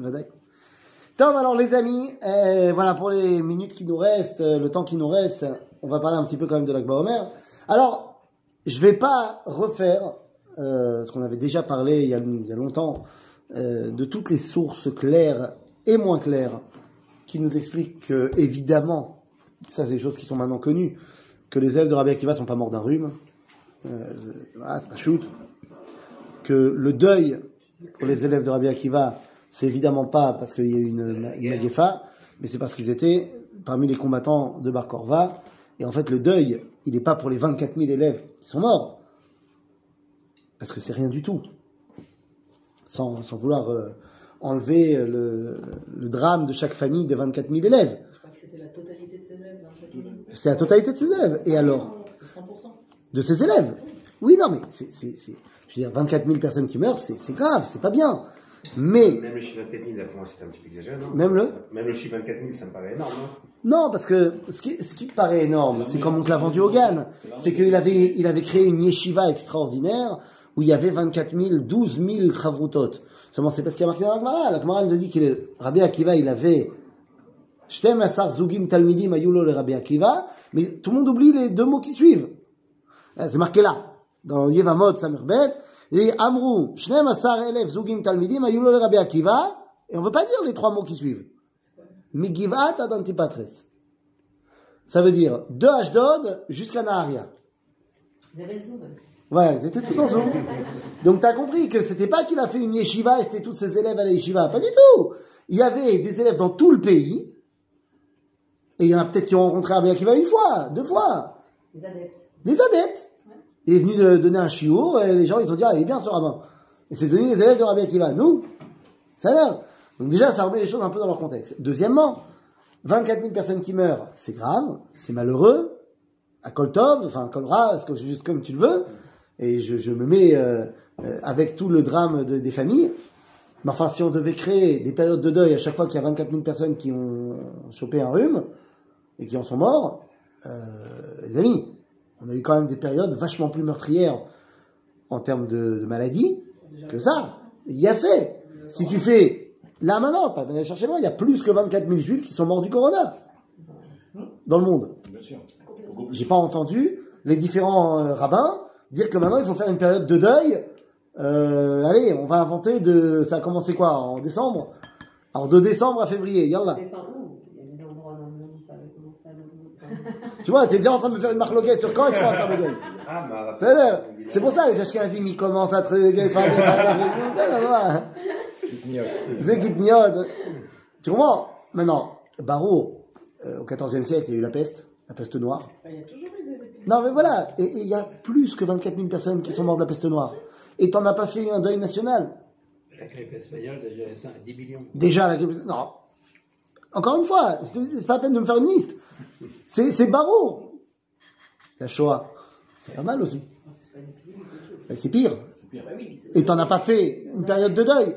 Vadaï. Tom, alors les amis, euh, voilà pour les minutes qui nous restent, euh, le temps qui nous reste, on va parler un petit peu quand même de l'Akba Omer. Alors, je vais pas refaire euh, ce qu'on avait déjà parlé il y a, longtemps, de toutes les sources claires et moins claires qui nous expliquent que, évidemment, ça c'est des choses qui sont maintenant connues, que les élèves de Rabbi Akiva sont pas morts d'un rhume, voilà, c'est pas shoot, que le deuil pour les élèves de Rabbi Akiva, c'est évidemment pas parce qu'il y a eu une, une mais c'est parce qu'ils étaient parmi les combattants de Bar Korva. Et en fait, le deuil, il n'est pas pour les 24 000 élèves qui sont morts, parce que c'est rien du tout. Sans, sans vouloir euh, enlever le, le drame de chaque famille des 24 000 élèves. Je crois que c'était la totalité de ses élèves unité. C'est la totalité de ses élèves. Et alors C'est 100%. De ses élèves Oui, non, mais c'est, je veux dire, 24 000 personnes qui meurent, c'est grave, c'est pas bien. Mais, Même le chiffre 24 000, là, pour moi, c'était un petit peu exagéré, non même le Même le chiffre 24 000, ça me paraît énorme, non Non, parce que ce qui, ce qui te paraît énorme, c'est comme on te l'a vendu au GAN. C'est qu'il avait, il avait créé une yeshiva extraordinaire où il y avait 24 000, 12 000 chavrutot. Seulement, c'est parce qu'il y a marqué dans la Gemara. La Gemara nous dit que le Rabbi Akiva, il avait Zugim Talmidim Ayulo le Rabbi Akiva, mais tout le monde oublie les deux mots qui suivent. Euh, C'est marqué là, dans Yevamot Samirbet, le Rabbi Akiva, et on veut pas dire les trois mots qui suivent. Migivat ad Antipatres. Ça veut dire de Ashdod jusqu'à Naharia. Ouais, ils étaient tous en Zoom. Donc t'as compris que c'était pas qu'il a fait une yeshiva et c'était tous ses élèves à la yeshiva. Pas du tout. Il y avait des élèves dans tout le pays. Et il y en a peut-être qui ont rencontré Rabbi Akiva une fois, deux fois. Des adeptes. Des adeptes. Il est venu de donner un chiour et les gens ils ont dit ah il est bien ce rabbin. Et c'est devenu les élèves de Rabbi Akiva. Nous, ça là. Donc déjà ça remet les choses un peu dans leur contexte. Deuxièmement, 24 000 personnes qui meurent, c'est grave, c'est malheureux. À Koltov, enfin Kolra, juste comme tu le veux. Et je, me mets euh, euh, avec tout le drame de- des familles. Mais enfin, si on devait créer des périodes de deuil à chaque fois qu'il y a 24 000 personnes qui ont chopé un rhume et qui en sont morts, euh, les amis, on a eu quand même des périodes vachement plus meurtrières en termes de, de maladies que ça. Il y a fait. Si tu fais, là maintenant, d'aller chercher loin, il y a plus que 24 000 juifs qui sont morts du corona dans le monde. Bien sûr. J'ai pas entendu les différents euh, rabbins dire que maintenant il faut faire une période de deuil. Euh, allez, on va inventer de. Ça a commencé quoi En décembre? Alors de décembre à février, yallah. Mais par où Il y a des endroits dans le monde où ça avait commencé à le Tu vois, t'es déjà en train de me faire une marloquette sur quand est-ce qu'on va faire le deuil. Ah, C'est pour ça, les Ashkenazim, ils commencent à truc, ils font. C'est Gitniot. Tu comprends Maintenant, Barreau, euh, au XIVe siècle, il y a eu la peste, la peste noire. Il y a toujours eu des épidémies. Non, mais voilà. Et il y a plus que 24 000 personnes qui sont mortes de la peste noire. Et t'en as pas fait un deuil national. La grippe espagnole, déjà, ça, 10 millions. Déjà, la grippe. Non. Encore une fois, c'est pas la peine de me faire une liste. C'est Barreau. La Shoah. C'est pas mal aussi. C'est pire. Et t'en as pas fait une période de deuil.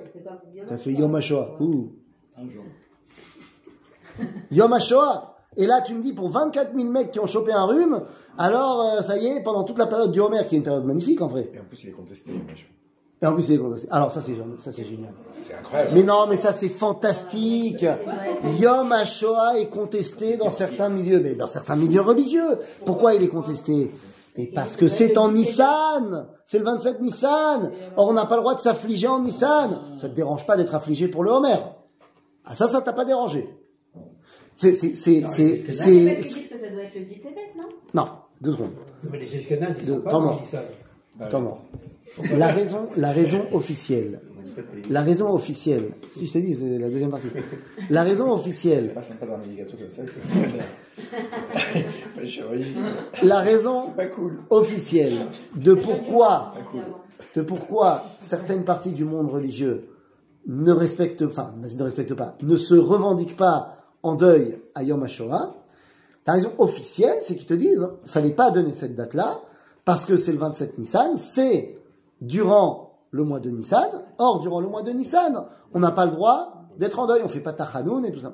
T'as fait. Yom HaShoah. Ouh. Yom HaShoah. Et là, tu me dis, pour 24 000 mecs qui ont chopé un rhume, alors, euh, ça y est, pendant toute la période du Homer, qui est une période magnifique, en vrai. Et en plus, il est contesté, machin. Et en plus, c'est contesté. Alors, ça, c'est, ça, c'est génial. C'est incroyable. Mais non, mais ça, c'est fantastique. Yom HaShoah est contesté dans certains milieux, mais dans certains milieux religieux. Pourquoi il est contesté? Parce que c'est en Nissan. C'est le 27 Nissan. Or, on n'a pas le droit de s'affliger en Nissan. Ça te dérange pas d'être affligé pour le Homer. Ah, ça, ça t'a pas dérangé. C'est, c'est, c'est, c'est, Parce c'est, qu'ils disent que ça doit être le dit Tébet, non? Non, deux secondes. Non, mais les Ashkenazes, ils sont pas mort. La raison, la raison officielle. La raison officielle. Si je t'ai dit, c'est la deuxième partie. La raison officielle. La raison officielle de pourquoi, de certaines parties du monde religieux ne respectent, enfin, ne respectent pas, ne se revendiquent pas en deuil à Yom HaShoah. La raison officielle, c'est qu'ils te disent, fallait pas donner cette date-là, parce que c'est le 27 Nissan, c'est durant le mois de Nissan. Or, durant le mois de Nissan, on n'a pas le droit d'être en deuil, on fait pas Tachanoun et tout ça.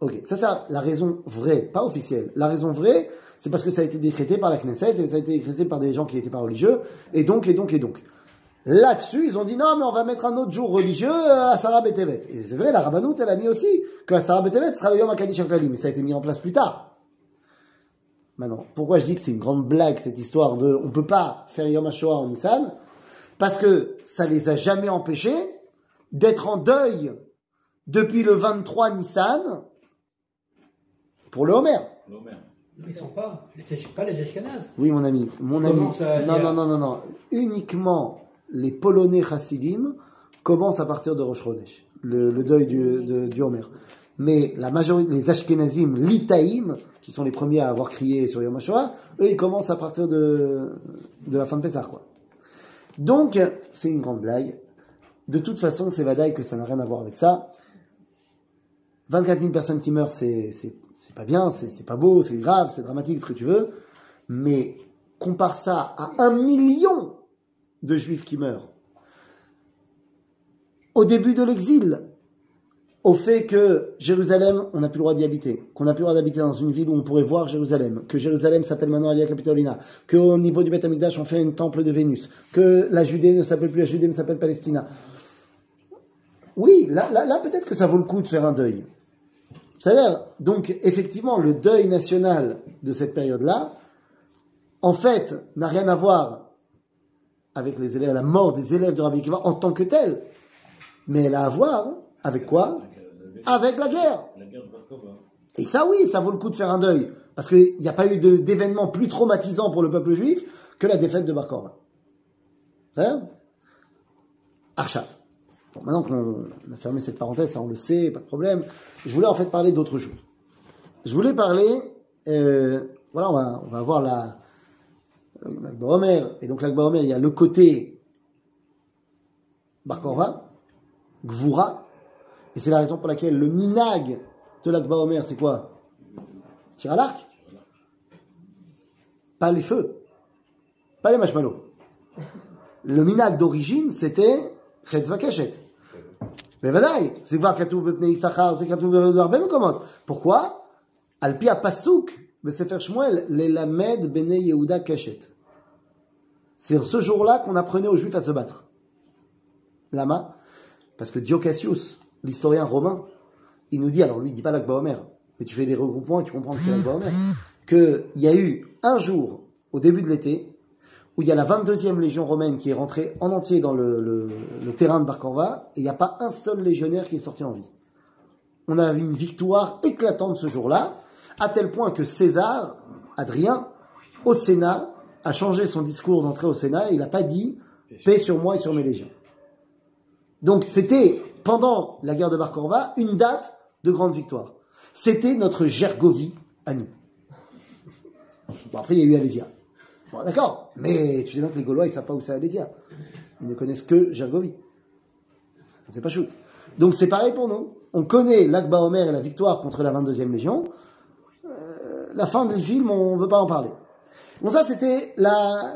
Ok, ça c'est la raison vraie, pas officielle. La raison vraie, c'est parce que ça a été décrété par la Knesset et ça a été décrété par des gens qui n'étaient pas religieux, et donc, et donc, et donc. Là-dessus, ils ont dit non, mais on va mettre un autre jour religieux euh, à Sarah Betevet. Et c'est vrai, la Rabbanout, elle a mis aussi que Sarah Betevet sera le Yom mais ça a été mis en place plus tard. Maintenant, pourquoi je dis que c'est une grande blague cette histoire de on peut pas faire Yom HaShoah en Nissan? Parce que ça les a jamais empêchés d'être en deuil depuis le 23 Nissan pour le Homer. Non, ils sont pas. C'est pas les Ashkenazes. Oui, mon ami. Mon ami. Non, non, non, non, non. Uniquement les Polonais chassidim commencent à partir de Rosh Chodesh, le, le deuil du, de- du Homer. Mais la majorité, les Ashkenazim, l'Itaïm, qui sont les premiers à avoir crié sur Yom HaShoah, eux, ils commencent à partir de, la fin de Pessah, quoi. Donc, c'est une grande blague. De toute façon, c'est Vadaï que ça n'a rien à voir avec ça. 24 000 personnes qui meurent, c'est, c'est, c'est pas bien, c'est, c'est pas beau, c'est grave, c'est dramatique, ce que tu veux. Mais compare ça à un million de juifs qui meurent. Au début de l'exil, au fait que Jérusalem, on n'a plus le droit d'y habiter, qu'on n'a plus le droit d'habiter dans une ville où on pourrait voir Jérusalem, que Jérusalem s'appelle maintenant Alia Capitolina, qu'au niveau du Beth on fait un temple de Vénus, que la Judée ne s'appelle plus la Judée, mais s'appelle Palestina. Oui, là, peut-être que ça vaut le coup de faire un deuil. C'est-à-dire, donc, effectivement, le deuil national de cette période-là, en fait, n'a rien à voir avec les élèves, la mort des élèves de Rabbi Akiva en tant que tel, mais elle a à voir avec quoi? Avec la guerre. Et ça, oui, ça vaut le coup de faire un deuil, parce qu'il n'y a pas eu d'événement plus traumatisant pour le peuple juif que la défaite de Bar Korba. C'est Archa. Bon, maintenant qu'on a fermé cette parenthèse, ça on le sait, pas de problème. Je voulais en fait parler d'autre chose. Je voulais parler, euh, voilà, on va, on va voir la, l'Akba Omer. Et donc l'Akba Omer, il y a le côté Bar Korba, Gvura, et c'est la raison pour laquelle le minag de l'Akba Omer, c'est quoi? Tire à l'arc? Pas les feux. Pas les marshmallows. Le minag d'origine, c'était Chetzva Keshet. Mais voilà, c'est voir Katou Bepnei Issachar, c'est Katou Bepnei comment ben Pourquoi? Alpi a Pasuk, mais c'est faire Shmuel, les Lamed Bene Yehuda Keshet. C'est ce jour-là qu'on apprenait aux Juifs à se battre. Lama, parce que Diocasius, l'historien romain, il nous dit, alors lui il dit pas l'Akba Omer, mais tu fais des regroupements et tu comprends que c'est l'Akba Omer, qu'il y a eu un jour, au début de l'été, où il y a la 22e légion romaine qui est rentrée en entier dans le, le- le terrain de Bar Korva, et il n'y a pas un seul légionnaire qui est sorti en vie. On a eu une victoire éclatante ce jour-là, à tel point que César, Adrien, au Sénat, a changé son discours d'entrée au Sénat, et il n'a pas dit « paix sur moi et sur mes légions ». Donc c'était, pendant la guerre de Bar Korva, une date de grande victoire. C'était notre Gergovie à nous. Bon, après, il y a eu Alésia. Bon, d'accord, mais tu sais bien que les Gaulois, ils savent pas où c'est Alésia. Ils ne connaissent que Gergovie. C'est pas shoot. Donc c'est pareil pour nous. On connaît l'Akba Omer et la victoire contre la 22e Légion. Euh, la fin du film, on veut pas en parler. Bon, ça, c'était la,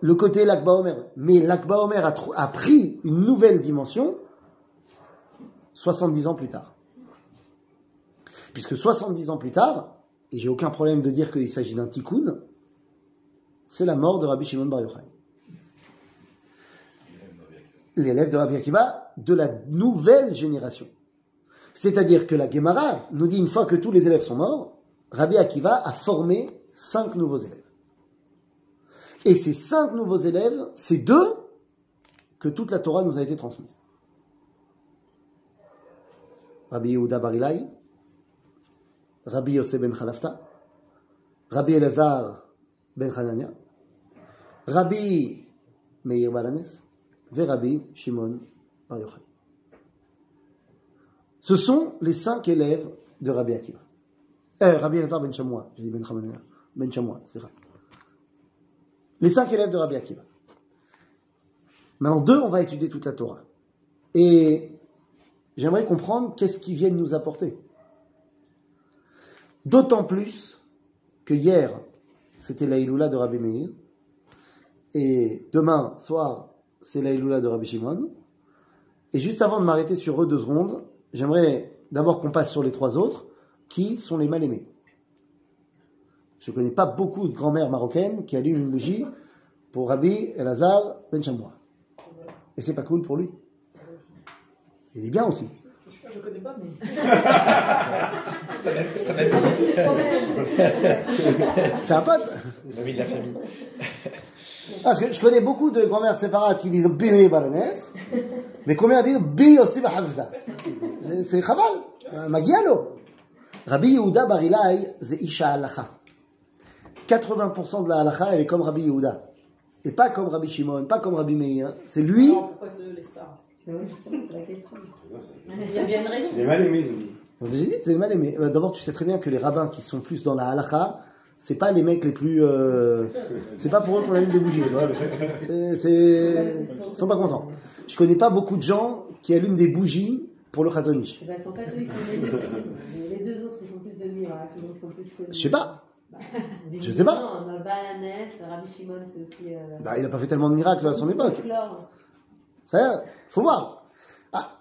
le côté l'Akba Omer. Mais l'Akba Omer a pris une nouvelle dimension 70 ans plus tard. Puisque 70 ans plus tard, et j'ai aucun problème de dire qu'il s'agit d'un tikkun, c'est la mort de Rabbi Shimon Bar Yochai. L'élève de Rabbi Akiva de la nouvelle génération. C'est-à-dire que la Gemara nous dit une fois que tous les élèves sont morts, Rabbi Akiva a formé cinq nouveaux élèves. Et ces cinq nouveaux élèves, c'est d'eux que toute la Torah nous a été transmise. Rabbi Yehuda Barilai, Rabbi Yosef ben Khalafta, Rabbi Elazar ben Hanania, Rabbi Meir Balanes, et Shimon Bar Yochai. Ce sont les cinq élèves de Rabbi Akiva. Euh, Rabbi Elazar ben Shamoua, j'ai dit ben Hanania, ben c'est vrai. Les cinq élèves de Rabbi Akiva. Maintenant, deux, on va étudier toute la Torah. Et j'aimerais comprendre qu'est-ce qu'ils viennent nous apporter. D'autant plus que hier, c'était l'Aïloula de Rabbi Meir, et demain soir, c'est l'Aïloula de Rabbi Shimon. Et juste avant de m'arrêter sur eux deux secondes, j'aimerais d'abord qu'on passe sur les trois autres, qui sont les mal-aimés. Je ne connais pas beaucoup de grand-mères marocaines qui allument une bougie pour Rabbi Elazar Ben Chamoua. Et c'est pas cool pour lui. Il est bien aussi. Je sais pas, je connais pas, mais. C'est un pote. L'ami de la famille. Parce que je connais beaucoup de grand-mères séfarades qui disent Bimi Baranès, mais combien disent Bi aussi Bahafzda C'est- C'est Chabal, Magialo. Rabbi Yehuda Barilai, c'est Isha Halacha. 80% de la Halacha, elle est comme Rabbi Yehuda. Et pas comme Rabbi Shimon, pas comme Rabbi Meir. C'est lui. Alors, pourquoi oui, c'est la question. Il y a bien une raison. Il est mal aimé, dit. C'est mal aimé. Euh, D'abord, tu sais très bien que les rabbins qui sont plus dans la Halacha, c'est pas les mecs les plus. euh, c'est pas pour eux qu'on allume des bougies, tu vois. C'est- C'est. Ils sont pas contents. Je connais pas beaucoup de gens qui allument des bougies pour le Chazonish. C'est parce qu'en fait, eux, ils sont les deux autres, ils font plus de miracles, donc ils sont plus connus. Je sais pas. Je sais pas. Non, Balanès, Rabbi Shimon, c'est aussi. Euh, Bah, il a pas fait tellement de miracles à son époque. Ça, faut voir. Ah,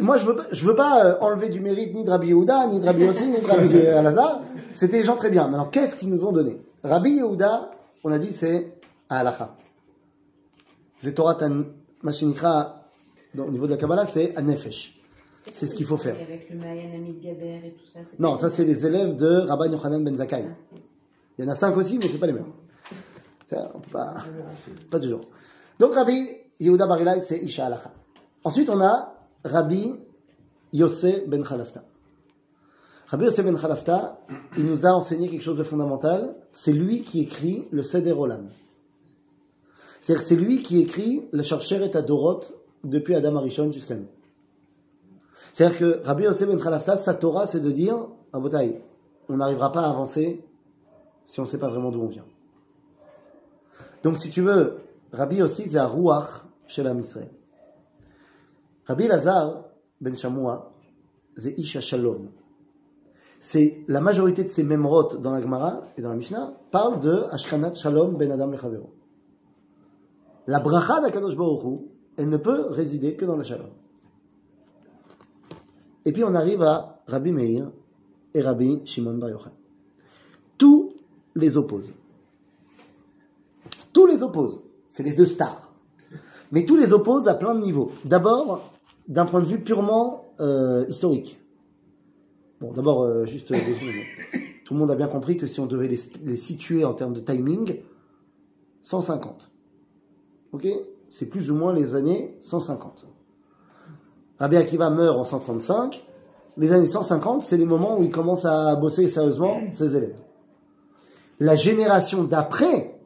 moi, je veux pas, je veux pas euh, enlever du mérite ni de Rabbi Yehuda, ni de Rabbi Yossi, ni de Rabbi euh, Alazar. C'était des gens très bien. Maintenant, qu'est-ce qu'ils nous ont donné? Rabbi Yehuda, on a dit, c'est à Halacha. C'est Torah Tan, Machinikra, au niveau de la Kabbalah, c'est à Nefesh. C'est ce qu'il faut faire. Avec le Mayan Amit Gaber et tout ça. Non, ça, c'est les élèves de Rabban Yochanan Ben Zakkai. Il y en a cinq aussi, mais c'est pas les mêmes. Ça, on peut pas, pas toujours. Donc, Rabbi Yehuda Barilai, c'est Isha. Ensuite, on a Rabbi Yossé Ben Khalafta. Rabbi Yossé Ben Khalafta, il nous a enseigné quelque chose de fondamental. C'est lui qui écrit le Seder Olam. C'est-à-dire c'est lui qui écrit le Chercher et Adorot depuis Adam Arishon jusqu'à nous. C'est-à-dire que Rabbi Yossé Ben Khalafta, sa Torah, c'est de dire, Abotai, on n'arrivera pas à avancer si on ne sait pas vraiment d'où on vient. Donc, si tu veux, Rabbi aussi, c'est un Ruach la Israël. Rabbi Lazar ben Shamoua, c'est Isha Shalom. C'est la majorité de ces memrot dans la Gemara et dans la Mishnah parlent de Ashkanat Shalom ben Adam lechavero. La bracha d'Akadosh Baruch elle ne peut résider que dans le Shalom. Et puis on arrive à Rabbi Meir et Rabbi Shimon Bar Yochai. Tous les opposent. Tous les opposent. C'est les deux stars. Mais tous les opposent à plein de niveaux. D'abord, d'un point de vue purement euh, historique. Bon, d'abord, euh, juste secondes. Tout le monde a bien compris que si on devait les, situer en termes de timing, 150. Ok? C'est plus ou moins les années 150. Rabbi Akiva meurt en 135. Les années 150, c'est les moments où il commence à bosser sérieusement ses élèves. La génération d'après,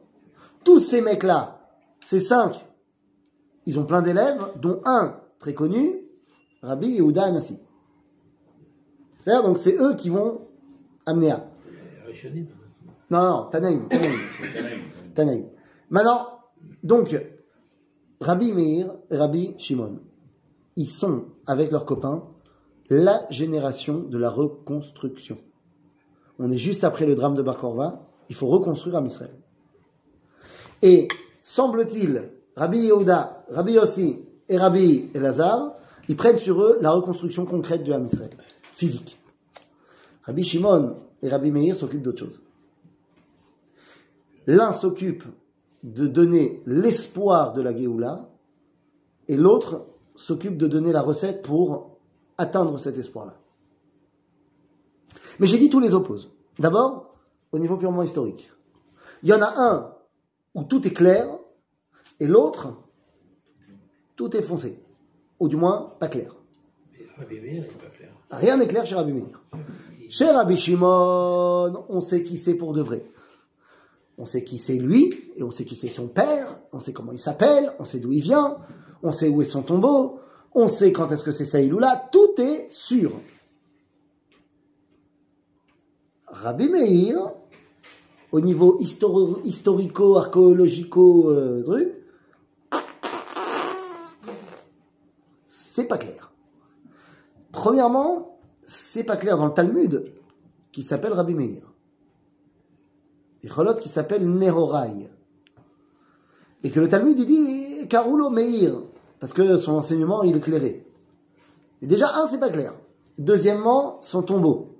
tous ces mecs-là, ces cinq, ils ont plein d'élèves, dont un très connu, Rabbi Yehuda Anassi. C'est-à-dire, donc c'est eux qui vont amener à. Non, non, Tanaïm. Tanaïm. Maintenant, donc, Rabbi Meir Rabbi Shimon, ils sont, avec leurs copains, la génération de la reconstruction. On est juste après le drame de Bar Korva, il faut reconstruire Am Israël. Et, semble-t-il, Rabbi Yehuda, Rabbi Yossi et Rabbi Elazar, ils prennent sur eux la reconstruction concrète du Ham physique. Rabbi Shimon et Rabbi Meir s'occupent d'autre chose. L'un s'occupe de donner l'espoir de la Géoula, et l'autre s'occupe de donner la recette pour atteindre cet espoir-là. Mais j'ai dit tous les opposent. D'abord, au niveau purement historique. Il y en a un où tout est clair, et l'autre, tout est foncé. Ou du moins, pas clair. Mais Meir, il n'est pas clair. Rien n'est clair chez Rabbi Meir. Chez Rabbi Shimon, on sait qui c'est pour de vrai. On sait qui c'est lui, et on sait qui c'est son père, on sait comment il s'appelle, on sait d'où il vient, on sait où est son tombeau, on sait quand est-ce que c'est Saïloula, tout est sûr. Rabbi Meir, au niveau histori- historico-archéologico, euh, c'est pas clair. Premièrement, c'est pas clair dans le Talmud, qui s'appelle Rabbi Meir. Et Cholot qui s'appelle Nerorai. Et que le Talmud, il dit Karulo Meir, parce que son enseignement, il est clairé. Et déjà, un, c'est pas clair. Deuxièmement, son tombeau.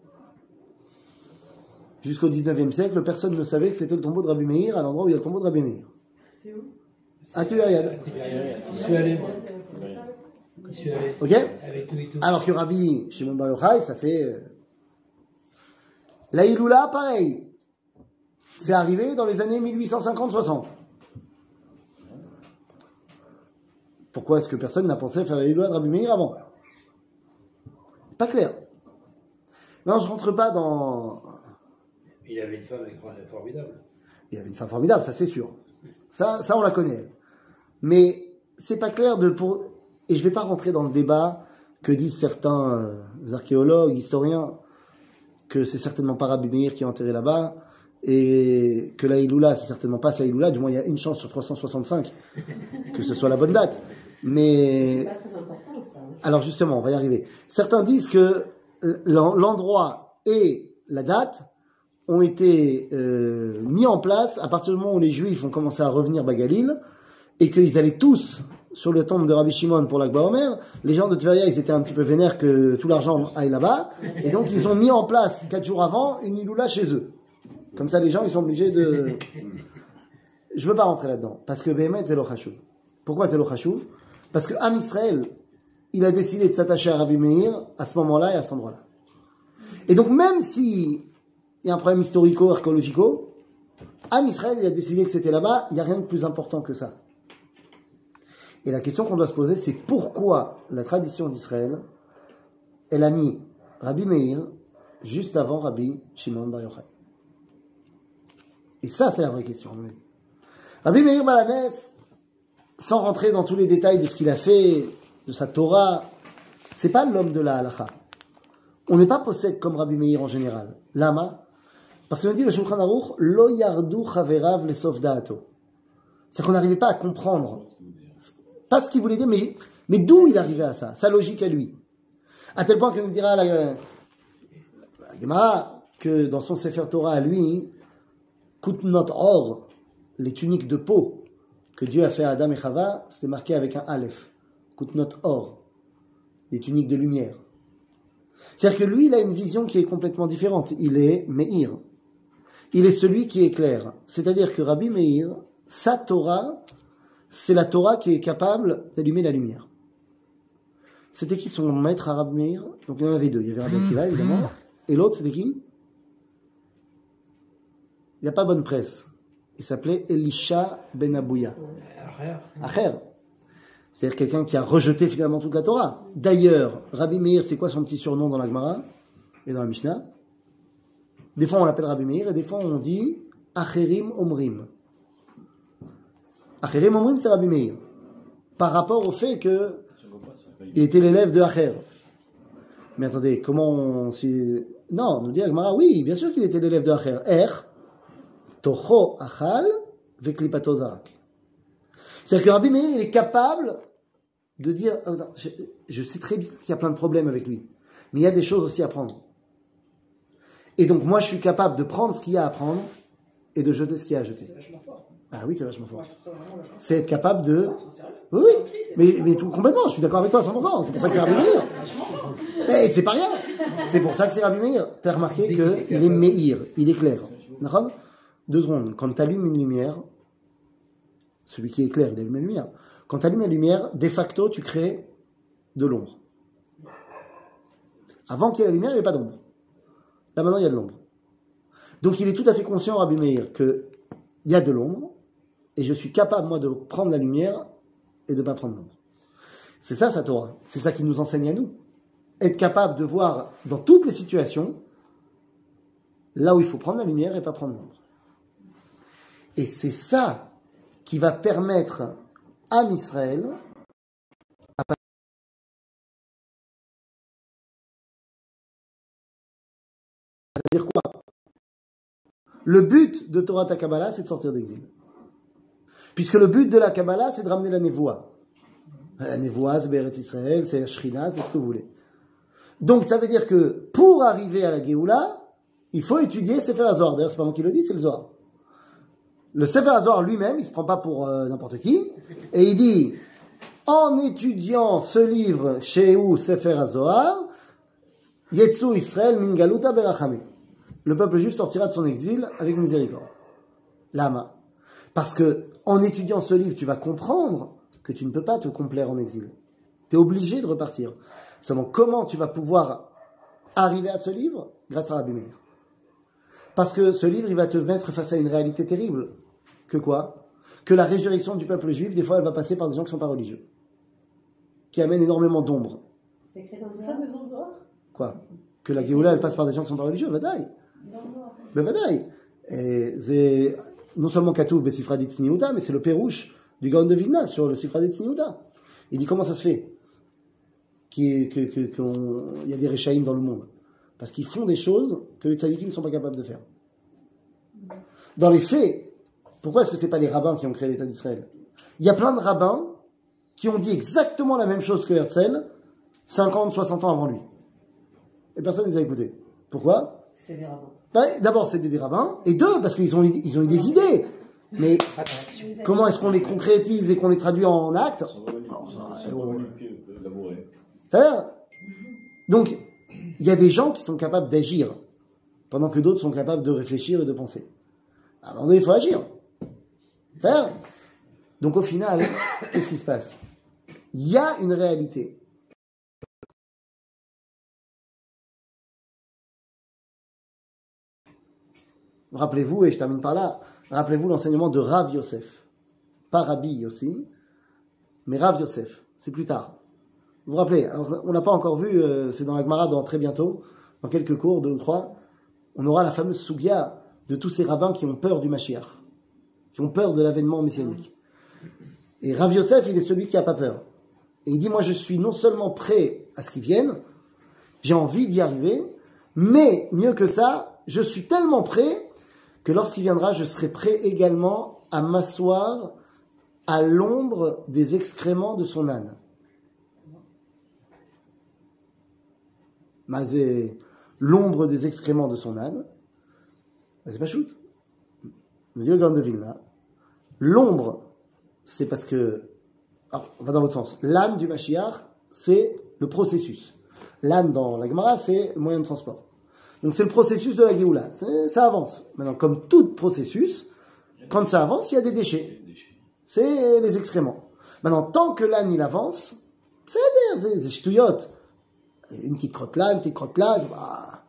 Jusqu'au 19e siècle, personne ne savait que c'était le tombeau de Rabbi Meir à l'endroit où il y a le tombeau de Rabbi Meir. C'est où? À Tibériade. J'y suis allé, moi. Ok Avec tout et tout. Alors que Rabbi Shimon Bar Yochai, ça fait. euh, La Iloula, pareil. C'est arrivé dans les années 1850-60. Pourquoi est-ce que personne n'a pensé à faire la Iloula de Rabbi Meir avant? Pas clair. Non, je rentre pas dans. Il avait une femme formidable. Il avait une femme formidable, ça c'est sûr. Ça, ça on la connaît. elle. Mais c'est pas clair de pour. Et je vais pas rentrer dans le débat que disent certains euh, archéologues, historiens, que c'est certainement pas Rabbi Meir qui est enterré là-bas et que la Iloula, c'est certainement pas sa Iloula. Du moins, il y a une chance sur 365 que ce soit la bonne date. Mais alors justement, on va y arriver. Certains disent que l'en- l'endroit et la date ont été euh, mis en place à partir du moment où les Juifs ont commencé à revenir Bagalil et qu'ils allaient tous sur le temple de Rabbi Shimon pour l'Akba Omer. Les gens de Tveria, ils étaient un petit peu vénères que tout l'argent aille là-bas. Et donc, ils ont mis en place, quatre jours avant, une Iloula chez eux. Comme ça, les gens, ils sont obligés de... Je veux pas rentrer là-dedans. Parce que Behemet, c'est le Chashuv. Pourquoi c'est le Chashuv Parce que Am Israël, il a décidé de s'attacher à Rabbi Meir à ce moment-là et à cet endroit-là. Et donc, même si il y a un problème historico-archéologico, Am Israël, il a décidé que c'était là-bas, il n'y a rien de plus important que ça. Et la question qu'on doit se poser, c'est pourquoi la tradition d'Israël, elle a mis Rabbi Meir juste avant Rabbi Shimon Bar Yochai. Et ça, c'est la vraie question. Rabbi Meir Balanès, sans rentrer dans tous les détails de ce qu'il a fait, de sa Torah, c'est pas l'homme de la halacha. On n'est pas possède comme Rabbi Meir en général. Lama? Parce qu'on dit le Shulchan Aruch, lo yardu chaverav lesof da'ato. C'est-à-dire qu'on n'arrivait pas à comprendre. Pas ce qu'il voulait dire, mais, mais d'où il arrivait à ça, sa logique à lui? À tel point que nous dira la, la Gemara que dans son Sefer Torah à lui, Kutnot Or, les tuniques de peau que Dieu a fait à Adam et Chava, c'était marqué avec un Aleph. Kutnot Or, des tuniques de lumière. C'est-à-dire que lui, il a une vision qui est complètement différente. Il est Meir. Il est celui qui est clair. C'est-à-dire que Rabbi Meir, sa Torah, c'est la Torah qui est capable d'allumer la lumière. C'était qui son maître à Rabbi Meir Donc il y en avait deux. Il y avait Rabbi Akiva, évidemment. Et l'autre, c'était qui? Il n'y a pas bonne presse. Il s'appelait Elisha Ben Abouya. Acher. C'est-à-dire quelqu'un qui a rejeté finalement toute la Torah. D'ailleurs, Rabbi Meir, c'est quoi son petit surnom dans la Gemara et dans la Mishnah? Des fois on l'appelle Rabbi Meir et des fois on dit Acherim Omrim. Acherim Omrim, c'est Rabbi Meir. Par rapport au fait que il était l'élève de Acher. Mais attendez, comment on... si- Non, nous dit la Gemara, oui, bien sûr qu'il était l'élève de Acher. Er, Tocho Achal, Veklipato Zarak. C'est-à-dire que Rabbi Meir, il est capable de dire, euh, je, je sais très bien qu'il y a plein de problèmes avec lui, mais il y a des choses aussi à prendre. Et donc moi, je suis capable de prendre ce qu'il y a à prendre et de jeter ce qu'il y a à jeter. Ah oui, c'est vachement fort. C'est être capable de... Oui, oui, mais, mais tout, complètement, je suis d'accord avec toi à 100%, c'est pour ça que c'est Rabbi Meir. Mais c'est pas rien, c'est pour ça que c'est Rabbi Meir. T'as remarqué qu'il est Meir, il est clair. D'accord? Deux secondes, quand tu allumes une lumière, celui qui est clair, il allume la lumière. Quand tu allumes la lumière, de facto, tu crées de l'ombre. Avant qu'il y ait la lumière, il n'y avait pas d'ombre. Là, maintenant, il y a de l'ombre. Donc, il est tout à fait conscient, Rabbi Meir, qu'il y a de l'ombre, et je suis capable, moi, de prendre la lumière et de ne pas prendre l'ombre. C'est ça, sa Torah. C'est ça qui nous enseigne à nous. Être capable de voir dans toutes les situations, là où il faut prendre la lumière et pas prendre l'ombre. Et c'est ça qui va permettre à Israël à pas- C'est-à-dire quoi? Le but de Torah Takabala, c'est de sortir d'exil. Puisque le but de la Kabbalah, c'est de ramener la névoie. La névoie, c'est Beret Israël, c'est Shrina, c'est ce que vous voulez. Donc ça veut dire que pour arriver à la Géoula, il faut étudier Sefer Hazor. D'ailleurs, c'est pas moi qui le dis, c'est le Zohar. Le Sefer Hazor lui-même, il se prend pas pour euh, n'importe qui, et il dit, en étudiant ce livre chez Sefer Hazor, Yetsu Israël min galuta berachami. Le peuple juif sortira de son exil avec miséricorde. Lama. Parce que en étudiant ce livre, tu vas comprendre que tu ne peux pas te complaire en exil. Tu es obligé de repartir. Seulement, comment tu vas pouvoir arriver à ce livre Grâce à Rabbi Meir? Parce que ce livre, il va te mettre face à une réalité terrible. Que quoi? Que la résurrection du peuple juif, des fois, elle va passer par des gens qui ne sont pas religieux. Qui amènent énormément d'ombre. C'est écrit dans le Ça, des endroits Quoi? Que la Géoula, elle passe par des gens qui ne sont pas religieux, vadaï. Mais vadaï. Non seulement Katouf Besifradit Tzniuta, mais c'est le pérouche du Gaon de Vilna sur le Sifradit Tzniuta. Il dit comment ça se fait qu'il y a des Réchaïm dans le monde? Parce qu'ils font des choses que les tzadikim ne sont pas capables de faire. Dans les faits, pourquoi est-ce que c'est pas les rabbins qui ont créé l'État d'Israël? Il y a plein de rabbins qui ont dit exactement la même chose que Herzl 50, 60 ans avant lui. Et personne ne les a écoutés. Pourquoi? C'est des rabbins. ben, D'abord, c'est des, des rabbins, et deux, parce qu'ils ont, eu- ils ont eu des idées. Mais comment est-ce qu'on les concrétise et qu'on les traduit en actes Alors, ça, euh, C'est-à-dire, donc, il y a des gens qui sont capables d'agir, pendant que d'autres sont capables de réfléchir et de penser. À un moment donné, il faut agir. C'est-à-dire, donc au final, qu'est-ce qui se passe? Il y a une réalité. Rappelez-vous, et je termine par là, rappelez-vous l'enseignement de Rav Yosef. Pas Rabbi aussi, mais Rav Yosef. C'est plus tard. Vous vous rappelez Alors, on n'a pas encore vu, euh, c'est dans la Gemara dans très bientôt, dans quelques cours, deux ou trois, on aura la fameuse Sugia de tous ces rabbins qui ont peur du Mashiach, qui ont peur de l'avènement messianique. Et Rav Yosef, il est celui qui n'a pas peur. Et il dit, moi je suis non seulement prêt à ce qu'ils viennent, j'ai envie d'y arriver, mais mieux que ça, je suis tellement prêt que lorsqu'il viendra, je serai prêt également à m'asseoir à l'ombre des excréments de son âne. Mazé, l'ombre des excréments de son âne, c'est pas shoot. Le grand de Vilna. L'ombre, c'est parce que, alors, on va dans l'autre sens. L'âne du Mashiach, c'est le processus. L'âne dans la Gemara, c'est le moyen de transport. Donc c'est le processus de la Géoula. Ça avance. Maintenant, comme tout processus, quand ça avance, il y a des déchets. C'est les excréments. Maintenant, tant que l'âne il avance, c'est des ch'touillottes. Une petite crotte là, une petite crotte là, bah,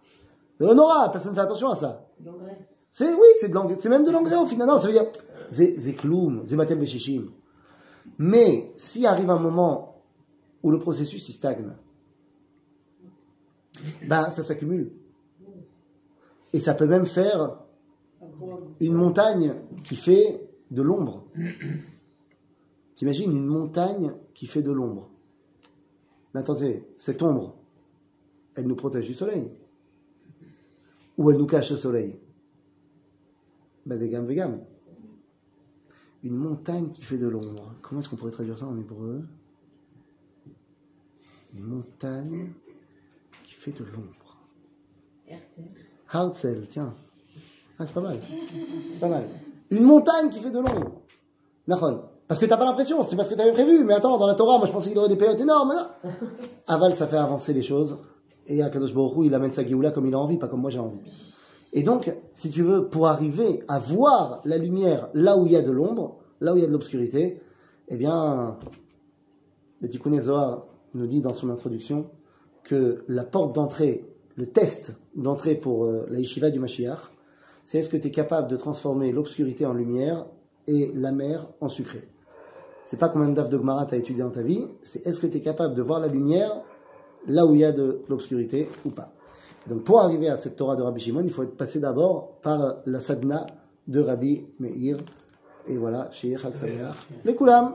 c'est honorable, personne ne fait attention à ça. C'est oui, c'est de l'engrais, c'est même de l'engrais au final. Non, ça veut dire c'est c'est kloum, c'est matel beshishim. Mais s'il arrive un moment où le processus il stagne, ben ça s'accumule. Et ça peut même faire une montagne qui fait de l'ombre. T'imagines une montagne qui fait de l'ombre. Mais attendez, cette ombre, elle nous protège du soleil. Ou elle nous cache le soleil. Ben, c'est gam vegam. Une montagne qui fait de l'ombre. Comment est-ce qu'on pourrait traduire ça en hébreu? Une montagne qui fait de l'ombre. Hartzel, tiens. Ah, c'est pas mal. C'est pas mal. Une montagne qui fait de l'ombre. Nahon. Parce que t'as pas l'impression, c'est parce que t'avais prévu. Mais attends, dans la Torah, moi je pensais qu'il aurait des périodes énormes. Non. Aval, ça fait avancer les choses. Et Akadosh Baruch Hu, il amène sa Géoula comme il a envie, pas comme moi j'ai envie. Et donc, si tu veux, pour arriver à voir la lumière là où il y a de l'ombre, là où il y a de l'obscurité, eh bien, le Tikkun Zohar nous dit dans son introduction que la porte d'entrée, le test d'entrée pour euh, la yeshiva du Mashiach, c'est est-ce que tu es capable de transformer l'obscurité en lumière et la mer en sucré? C'est pas combien de daf de Gemara t'as étudié dans ta vie, c'est est-ce que tu es capable de voir la lumière là où il y a de l'obscurité ou pas? Et donc pour arriver à cette Torah de Rabbi Shimon, il faut être passé d'abord par la sadhana de Rabbi Meir. Et voilà, Sameach. Les Koulam.